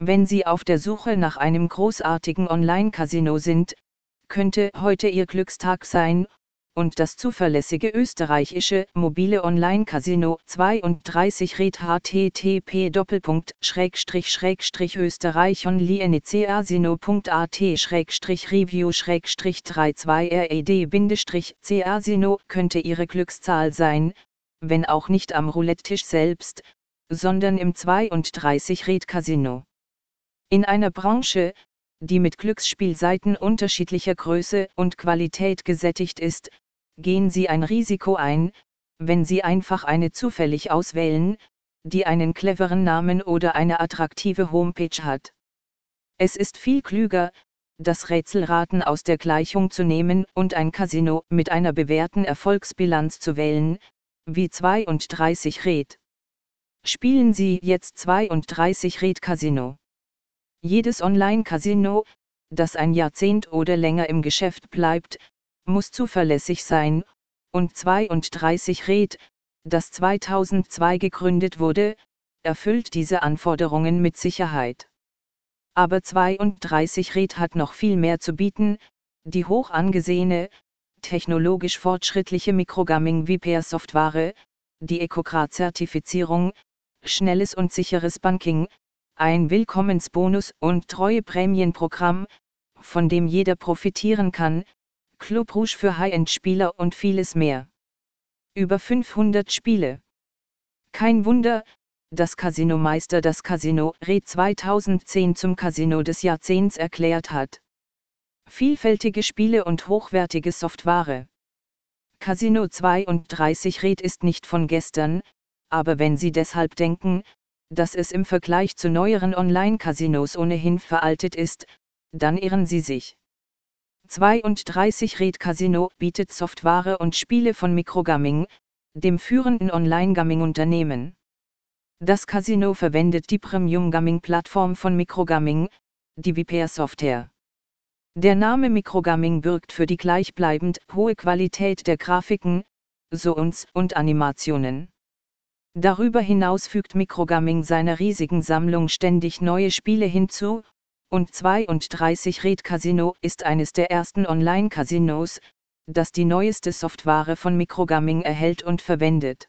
Wenn Sie auf der Suche nach einem großartigen Online-Casino sind, könnte heute Ihr Glückstag sein, und das zuverlässige österreichische mobile Online-Casino 32 Red http österreich onlinecasino.at review 32 red casino könnte ihre Glückszahl sein, wenn auch nicht am Roulette-Tisch selbst, sondern im 32 Red Casino. In einer Branche, die mit Glücksspielseiten unterschiedlicher Größe und Qualität gesättigt ist, gehen Sie ein Risiko ein, wenn Sie einfach eine zufällig auswählen, die einen cleveren Namen oder eine attraktive Homepage hat. Es ist viel klüger, das Rätselraten aus der Gleichung zu nehmen und ein Casino mit einer bewährten Erfolgsbilanz zu wählen, wie 32 Red. Spielen Sie jetzt 32 Red Casino. Jedes Online-Casino, das ein Jahrzehnt oder länger im Geschäft bleibt, muss zuverlässig sein, und 32 Red, das 2002 gegründet wurde, erfüllt diese Anforderungen mit Sicherheit. Aber 32 Red hat noch viel mehr zu bieten, die hoch angesehene, technologisch fortschrittliche Mikrogaming VPR Software, die Ecocrat-Zertifizierung, schnelles und sicheres Banking, ein Willkommensbonus und treue Prämienprogramm, von dem jeder profitieren kann, Club Rouge für High-End-Spieler und vieles mehr. Über 500 Spiele. Kein Wunder, dass Casino Meister das Casino Re 2010 zum Casino des Jahrzehnts erklärt hat. Vielfältige Spiele und hochwertige Software. Casino 32 Red ist nicht von gestern, aber wenn Sie deshalb denken, dass es im Vergleich zu neueren Online-Casinos ohnehin veraltet ist, dann irren Sie sich. 32 Red Casino bietet Software und Spiele von Microgaming, dem führenden Online-Gaming-Unternehmen. Das Casino verwendet die Premium-Gaming-Plattform von Microgaming, die VPR-Software. Der Name Microgaming birgt für die gleichbleibend hohe Qualität der Grafiken, Sounds und Animationen. Darüber hinaus fügt Microgaming seiner riesigen Sammlung ständig neue Spiele hinzu, und 32 Red Casino ist eines der ersten Online-Casinos, das die neueste Software von Microgaming erhält und verwendet.